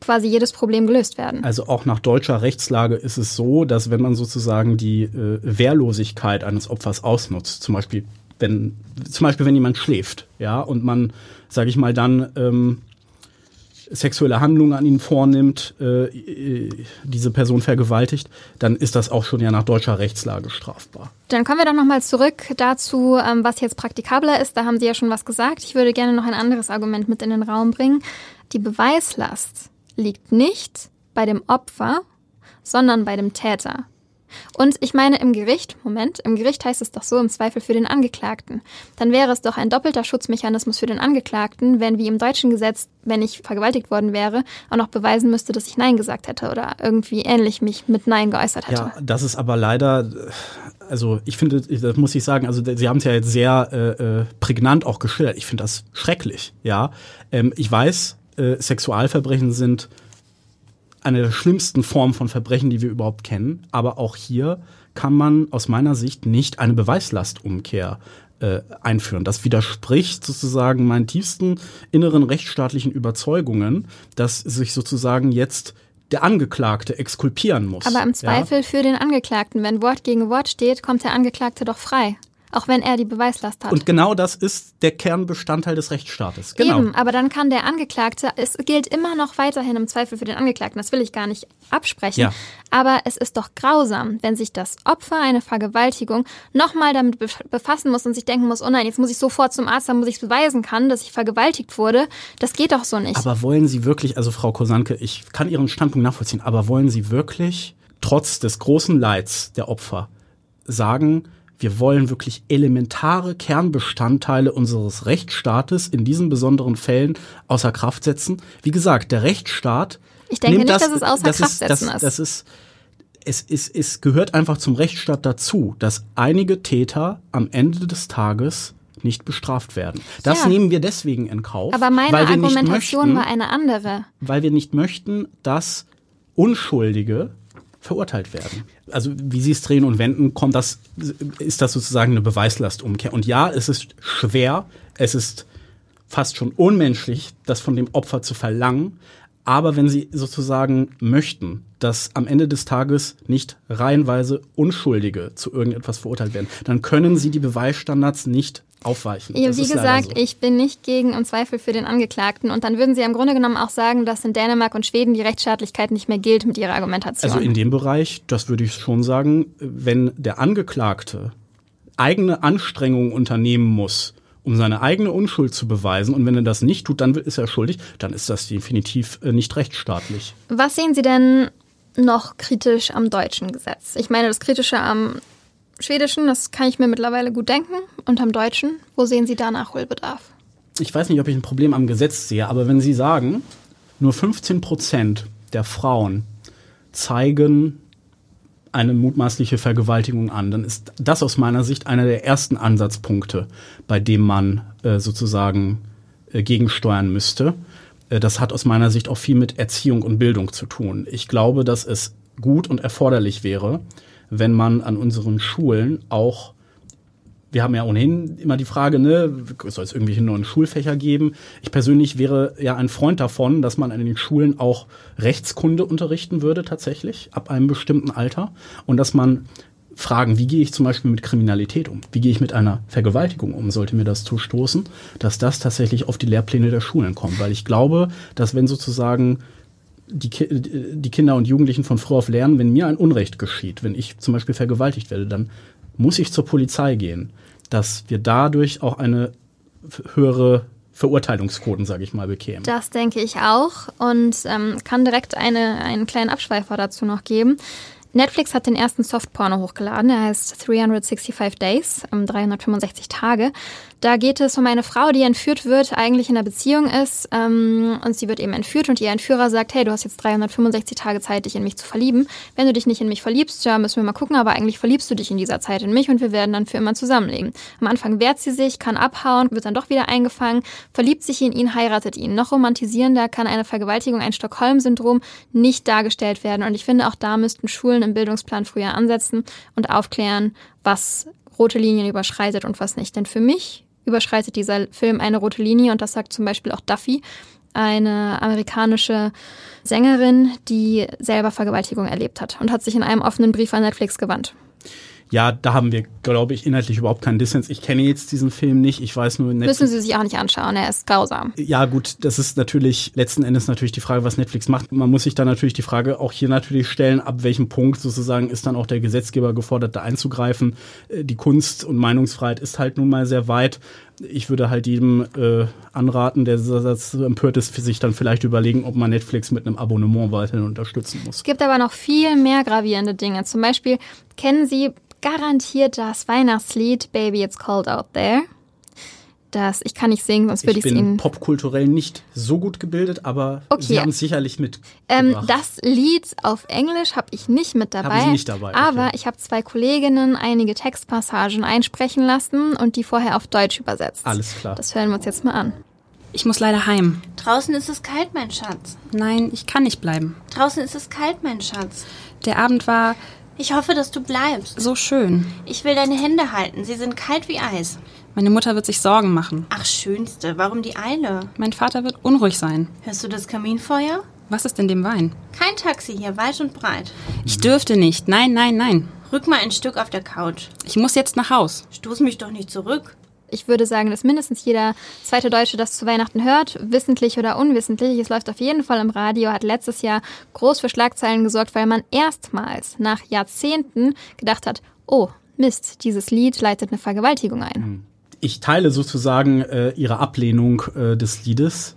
quasi jedes Problem gelöst werden. Also auch nach deutscher Rechtslage ist es so, dass wenn man sozusagen die äh, Wehrlosigkeit eines Opfers ausnutzt, zum Beispiel wenn zum Beispiel wenn jemand schläft, ja, und man, sage ich mal, dann ähm, sexuelle Handlungen an ihn vornimmt, äh, äh, diese Person vergewaltigt, dann ist das auch schon ja nach deutscher Rechtslage strafbar. Dann kommen wir doch nochmal zurück dazu, ähm, was jetzt praktikabler ist. Da haben Sie ja schon was gesagt. Ich würde gerne noch ein anderes Argument mit in den Raum bringen. Die Beweislast liegt nicht bei dem Opfer, sondern bei dem Täter. Und ich meine im Gericht, Moment, im Gericht heißt es doch so im Zweifel für den Angeklagten. Dann wäre es doch ein doppelter Schutzmechanismus für den Angeklagten, wenn wie im deutschen Gesetz, wenn ich vergewaltigt worden wäre, auch noch beweisen müsste, dass ich Nein gesagt hätte oder irgendwie ähnlich mich mit Nein geäußert hätte. Ja, das ist aber leider, also ich finde, das muss ich sagen, also Sie haben es ja jetzt sehr äh, äh, prägnant auch geschildert. Ich finde das schrecklich, ja. Ähm, ich weiß, äh, Sexualverbrechen sind eine der schlimmsten Formen von Verbrechen, die wir überhaupt kennen. Aber auch hier kann man aus meiner Sicht nicht eine Beweislastumkehr äh, einführen. Das widerspricht sozusagen meinen tiefsten inneren rechtsstaatlichen Überzeugungen, dass sich sozusagen jetzt der Angeklagte exkulpieren muss. Aber im Ja? Zweifel für den Angeklagten. Wenn Wort gegen Wort steht, kommt der Angeklagte doch frei. Auch wenn er die Beweislast hat. Und genau das ist der Kernbestandteil des Rechtsstaates. Genau. Eben, aber dann kann der Angeklagte, es gilt immer noch weiterhin im Zweifel für den Angeklagten, das will ich gar nicht absprechen. Ja. Aber es ist doch grausam, wenn sich das Opfer einer Vergewaltigung nochmal damit bef- befassen muss und sich denken muss, oh nein, jetzt muss ich sofort zum Arzt, damit ich es beweisen kann, dass ich vergewaltigt wurde. Das geht doch so nicht. Aber wollen Sie wirklich, also Frau Kosanke, ich kann Ihren Standpunkt nachvollziehen, aber wollen Sie wirklich trotz des großen Leids der Opfer sagen, wir wollen wirklich elementare Kernbestandteile unseres Rechtsstaates in diesen besonderen Fällen außer Kraft setzen? Wie gesagt, der Rechtsstaat. Ich denke nicht, dass es außer das Kraft das, setzen ist. Das ist es, ist, es gehört einfach zum Rechtsstaat dazu, dass einige Täter am Ende des Tages nicht bestraft werden. Das Ja. nehmen wir deswegen in Kauf. aber meine weil wir nicht Argumentation möchten, war eine andere. weil wir nicht möchten, dass Unschuldige verurteilt werden. Also wie Sie es drehen und wenden, kommt das, ist das sozusagen eine Beweislastumkehr. Und ja, es ist schwer, es ist fast schon unmenschlich, das von dem Opfer zu verlangen. Aber wenn Sie sozusagen möchten, dass am Ende des Tages nicht reihenweise Unschuldige zu irgendetwas verurteilt werden, dann können Sie die Beweisstandards nicht aufweichen. Ja, wie gesagt, so. ich bin nicht gegen im Zweifel für den Angeklagten. Und dann würden Sie im Grunde genommen auch sagen, dass in Dänemark und Schweden die Rechtsstaatlichkeit nicht mehr gilt mit Ihrer Argumentation. Also in dem Bereich, das würde ich schon sagen, wenn der Angeklagte eigene Anstrengungen unternehmen muss, um seine eigene Unschuld zu beweisen, und wenn er das nicht tut, dann ist er schuldig, dann ist das definitiv äh, nicht rechtsstaatlich. Was sehen Sie denn noch kritisch am deutschen Gesetz? Ich meine, das Kritische am schwedischen, das kann ich mir mittlerweile gut denken. Und am deutschen, wo sehen Sie da Nachholbedarf? Ich weiß nicht, ob ich ein Problem am Gesetz sehe, aber wenn Sie sagen, nur 15 Prozent der Frauen zeigen eine mutmaßliche Vergewaltigung an, dann ist das aus meiner Sicht einer der ersten Ansatzpunkte, bei dem man äh, sozusagen äh, gegensteuern müsste. Äh, das hat aus meiner Sicht auch viel mit Erziehung und Bildung zu tun. Ich glaube, dass es gut und erforderlich wäre, wenn man an unseren Schulen auch wir haben ja ohnehin immer die Frage, ne, soll es irgendwelche neuen Schulfächer geben? Ich persönlich wäre ja ein Freund davon, dass man an den Schulen auch Rechtskunde unterrichten würde, tatsächlich, ab einem bestimmten Alter. Und dass man Fragen, wie gehe ich zum Beispiel mit Kriminalität um? Wie gehe ich mit einer Vergewaltigung um? Sollte mir das zustoßen, dass das tatsächlich auf die Lehrpläne der Schulen kommt. Weil ich glaube, dass wenn sozusagen die, Ki die Kinder und Jugendlichen von früh auf lernen, wenn mir ein Unrecht geschieht, wenn ich zum Beispiel vergewaltigt werde, dann muss ich zur Polizei gehen, dass wir dadurch auch eine höhere Verurteilungsquoten, sage ich mal, bekämen. Das denke ich auch und ähm, kann direkt eine, einen kleinen Abschweifer dazu noch geben. Netflix hat den ersten Softporno hochgeladen, der heißt 365 Days, ähm, 365 Tage. Da geht es um eine Frau, die entführt wird, eigentlich in einer Beziehung ist ähm, und sie wird eben entführt und ihr Entführer sagt, hey, du hast jetzt 365 Tage Zeit, dich in mich zu verlieben. Wenn du dich nicht in mich verliebst, ja, müssen wir mal gucken, aber eigentlich verliebst du dich in dieser Zeit in mich und wir werden dann für immer zusammenleben. Am Anfang wehrt sie sich, kann abhauen, wird dann doch wieder eingefangen, verliebt sich in ihn, heiratet ihn. Noch romantisierender kann eine Vergewaltigung, ein Stockholm-Syndrom nicht dargestellt werden und ich finde, auch da müssten Schulen im Bildungsplan früher ansetzen und aufklären, was rote Linien überschreitet und was nicht. Denn für mich überschreitet dieser Film eine rote Linie und das sagt zum Beispiel auch Duffy, eine amerikanische Sängerin, die selber Vergewaltigung erlebt hat und hat sich in einem offenen Brief an Netflix gewandt. Ja, da haben wir, glaube ich, inhaltlich überhaupt keinen Dissens. Ich kenne jetzt diesen Film nicht. Ich weiß nur, Netflix Müssen Sie sich auch nicht anschauen, er ist grausam. Ja, gut, das ist natürlich letzten Endes natürlich die Frage, was Netflix macht. Man muss sich dann natürlich die Frage auch hier natürlich stellen, ab welchem Punkt sozusagen ist dann auch der Gesetzgeber gefordert, da einzugreifen. Äh, Die Kunst- und Meinungsfreiheit ist halt nun mal sehr weit. Ich würde halt jedem äh, anraten, der so empört ist, sich dann vielleicht überlegen, ob man Netflix mit einem Abonnement weiterhin unterstützen muss. Es gibt aber noch viel mehr gravierende Dinge. Zum Beispiel kennen Sie garantiert das Weihnachtslied Baby It's Cold Out There. Das, ich kann nicht singen, sonst würde Ich ich es bin Ihnen popkulturell nicht so gut gebildet, aber Okay. Sie haben es sicherlich mit. Ähm, das Lied auf Englisch habe ich nicht mit dabei. Sie nicht dabei, okay. Aber ich habe zwei Kolleginnen einige Textpassagen einsprechen lassen und die vorher auf Deutsch übersetzt. Alles klar. Das hören wir uns jetzt mal an. Ich muss leider heim. Draußen ist es kalt, mein Schatz. Nein, ich kann nicht bleiben. Draußen ist es kalt, mein Schatz. Der Abend war Ich hoffe, dass du bleibst. so schön. Ich will deine Hände halten. Sie sind kalt wie Eis. Meine Mutter wird sich Sorgen machen. Ach, Schönste. Warum die Eile? Mein Vater wird unruhig sein. Hörst du das Kaminfeuer? Was ist in dem Wein? Kein Taxi hier, weit und breit. Ich dürfte nicht. Nein, nein, nein. Rück mal ein Stück auf der Couch. Ich muss jetzt nach Haus. Stoß mich doch nicht zurück. Ich würde sagen, dass mindestens jeder zweite Deutsche das zu Weihnachten hört, wissentlich oder unwissentlich. Es läuft auf jeden Fall im Radio, hat letztes Jahr groß für Schlagzeilen gesorgt, weil man erstmals nach Jahrzehnten gedacht hat, oh, Mist, dieses Lied leitet eine Vergewaltigung ein. Ich teile sozusagen äh, Ihre Ablehnung äh, des Liedes.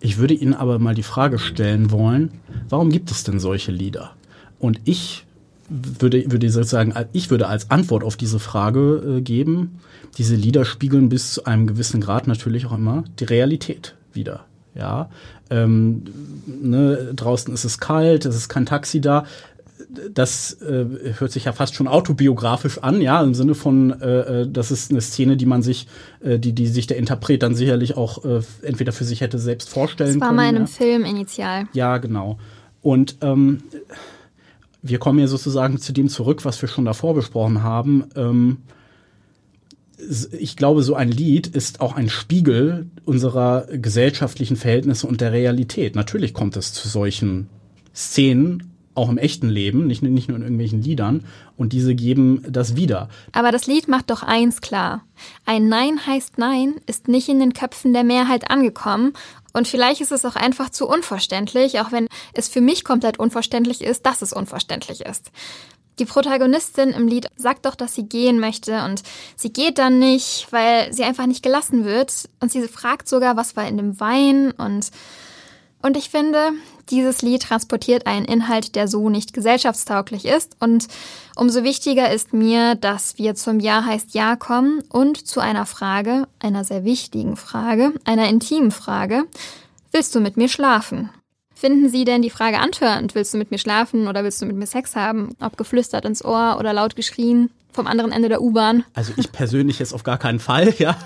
Ich würde Ihnen aber mal die Frage stellen wollen, warum gibt es denn solche Lieder? Und ich würde, würde sozusagen, ich würde als Antwort auf diese Frage äh, geben, diese Lieder spiegeln bis zu einem gewissen Grad natürlich auch immer die Realität wieder. Ja, ähm, ne, draußen ist es kalt, es ist kein Taxi da. Das äh, hört sich ja fast schon autobiografisch an, ja, im Sinne von, äh, äh, das ist eine Szene, die man sich, äh, die, die sich der Interpret dann sicherlich auch äh, entweder für sich hätte selbst vorstellen Das war können. mal in einem ja. Film initial. Ja, genau. Und ähm, wir kommen ja sozusagen zu dem zurück, was wir schon davor besprochen haben. Ähm, ich glaube, so ein Lied ist auch ein Spiegel unserer gesellschaftlichen Verhältnisse und der Realität. Natürlich kommt es zu solchen Szenen, auch im echten Leben, nicht, nicht nur in irgendwelchen Liedern. Und diese geben das wieder. Aber das Lied macht doch eins klar. Ein Nein heißt Nein ist nicht in den Köpfen der Mehrheit angekommen. Und vielleicht ist es auch einfach zu unverständlich, auch wenn es für mich komplett unverständlich ist, dass es unverständlich ist. Die Protagonistin im Lied sagt doch, dass sie gehen möchte und sie geht dann nicht, weil sie einfach nicht gelassen wird. Und sie fragt sogar, was war in dem Wein und und ich finde, dieses Lied transportiert einen Inhalt, der so nicht gesellschaftstauglich ist. Und umso wichtiger ist mir, dass wir zum Ja heißt Ja kommen und zu einer Frage, einer sehr wichtigen Frage, einer intimen Frage. Willst du mit mir schlafen? Finden Sie denn die Frage antörend? Willst du mit mir schlafen oder willst du mit mir Sex haben? Ob geflüstert ins Ohr oder laut geschrien vom anderen Ende der U-Bahn? Also ich persönlich jetzt auf gar keinen Fall, ja.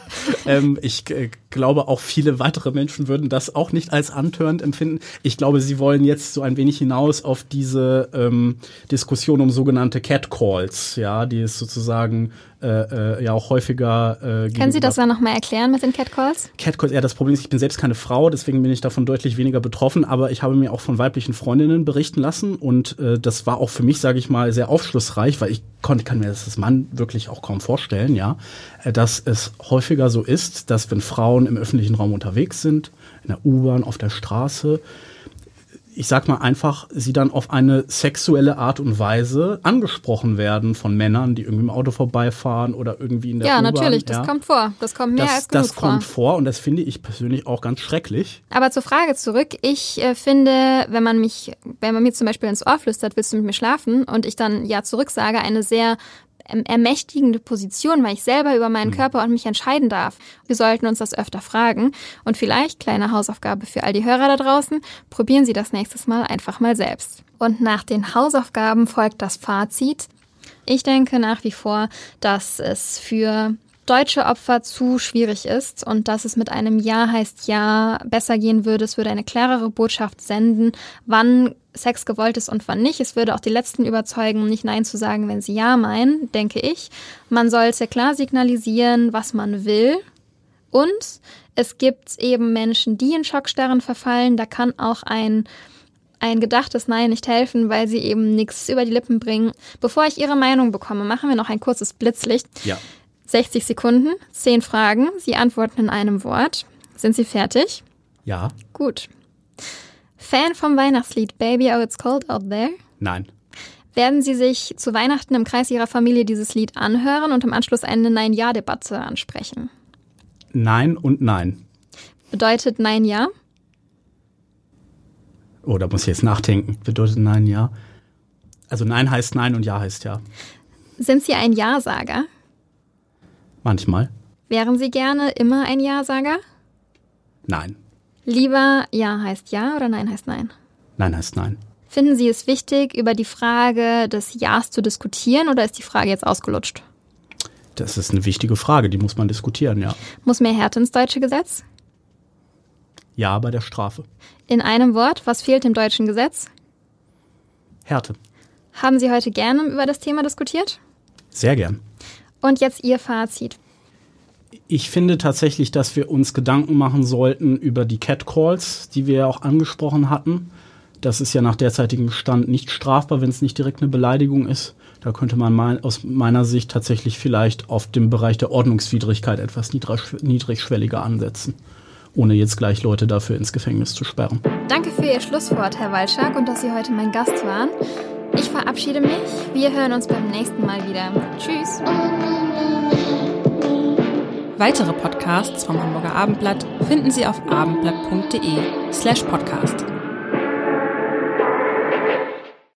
Ähm, ich äh, glaube, auch viele weitere Menschen würden das auch nicht als antörend empfinden. Ich glaube, sie wollen jetzt so ein wenig hinaus auf diese ähm, Diskussion um sogenannte Catcalls, ja, die es sozusagen äh, äh, ja auch häufiger äh, Können Sie das dann nochmal erklären mit den Catcalls? Catcalls, ja, das Problem ist, ich bin selbst keine Frau, deswegen bin ich davon deutlich weniger betroffen, aber ich habe mir auch von weiblichen Freundinnen berichten lassen und äh, das war auch für mich, sage ich mal, sehr aufschlussreich, weil ich konnte, kann mir das als Mann wirklich auch kaum vorstellen, ja, äh, dass es häufiger so ist, dass wenn Frauen im öffentlichen Raum unterwegs sind, in der U-Bahn, auf der Straße, ich sag mal einfach, sie dann auf eine sexuelle Art und Weise angesprochen werden von Männern, die irgendwie im Auto vorbeifahren oder irgendwie in der Ja, natürlich, das ja. kommt vor. Das kommt mehr Das, als genug das kommt vor. vor und das finde ich persönlich auch ganz schrecklich. Aber zur Frage zurück. Ich äh, finde, wenn man mich, wenn man mir zum Beispiel ins Ohr flüstert, willst du mit mir schlafen? Und ich dann ja zurück sage, eine sehr ermächtigende Position, weil ich selber über meinen Körper und mich entscheiden darf. Wir sollten uns das öfter fragen. Und vielleicht, kleine Hausaufgabe für all die Hörer da draußen, probieren Sie das nächstes Mal einfach mal selbst. Und nach den Hausaufgaben folgt das Fazit. Ich denke nach wie vor, dass es für deutsche Opfer zu schwierig ist und dass es mit einem Ja heißt Ja besser gehen würde. Es würde eine klarere Botschaft senden, wann Sex gewollt ist und wann nicht. Es würde auch die Letzten überzeugen, nicht Nein zu sagen, wenn sie Ja meinen, denke ich. Man sollte klar signalisieren, was man will. Und es gibt eben Menschen, die in Schockstarren verfallen. Da kann auch ein ein gedachtes Nein nicht helfen, weil sie eben nichts über die Lippen bringen. Bevor ich Ihre Meinung bekomme, machen wir noch ein kurzes Blitzlicht. Ja. 60 Sekunden, 10 Fragen. Sie antworten in einem Wort. Sind Sie fertig? Ja. Gut. Fan vom Weihnachtslied Baby Oh It's Cold Out There? Nein. Werden Sie sich zu Weihnachten im Kreis Ihrer Familie dieses Lied anhören und im Anschluss eine Nein-Ja-Debatte ansprechen? Nein und nein. Bedeutet Nein-Ja? Oh, da muss ich jetzt nachdenken. Bedeutet nein, ja. Also nein heißt nein und ja heißt ja. Sind Sie ein Ja-Sager? Manchmal. Wären Sie gerne immer ein Ja-Sager? Nein. Lieber Ja heißt Ja oder Nein heißt Nein? Nein heißt nein. Finden Sie es wichtig, über die Frage des Ja's zu diskutieren oder ist die Frage jetzt ausgelutscht? Das ist eine wichtige Frage, die muss man diskutieren, ja. Muss mehr Härte ins deutsche Gesetz? Ja bei der Strafe. In einem Wort, was fehlt im deutschen Gesetz? Härte. Haben Sie heute gerne über das Thema diskutiert? Sehr gern. Und jetzt Ihr Fazit. Ich finde tatsächlich, dass wir uns Gedanken machen sollten über die Catcalls, die wir ja auch angesprochen hatten. Das ist ja nach derzeitigem Stand nicht strafbar, wenn es nicht direkt eine Beleidigung ist. Da könnte man mal aus meiner Sicht tatsächlich vielleicht auf dem Bereich der Ordnungswidrigkeit etwas niedrig, niedrigschwelliger ansetzen, ohne jetzt gleich Leute dafür ins Gefängnis zu sperren. Danke für Ihr Schlusswort, Herr Walschak, und dass Sie heute mein Gast waren. Ich verabschiede mich. Wir hören uns beim nächsten Mal wieder. Tschüss. Weitere Podcasts vom Hamburger Abendblatt finden Sie auf abendblatt.de slash podcast.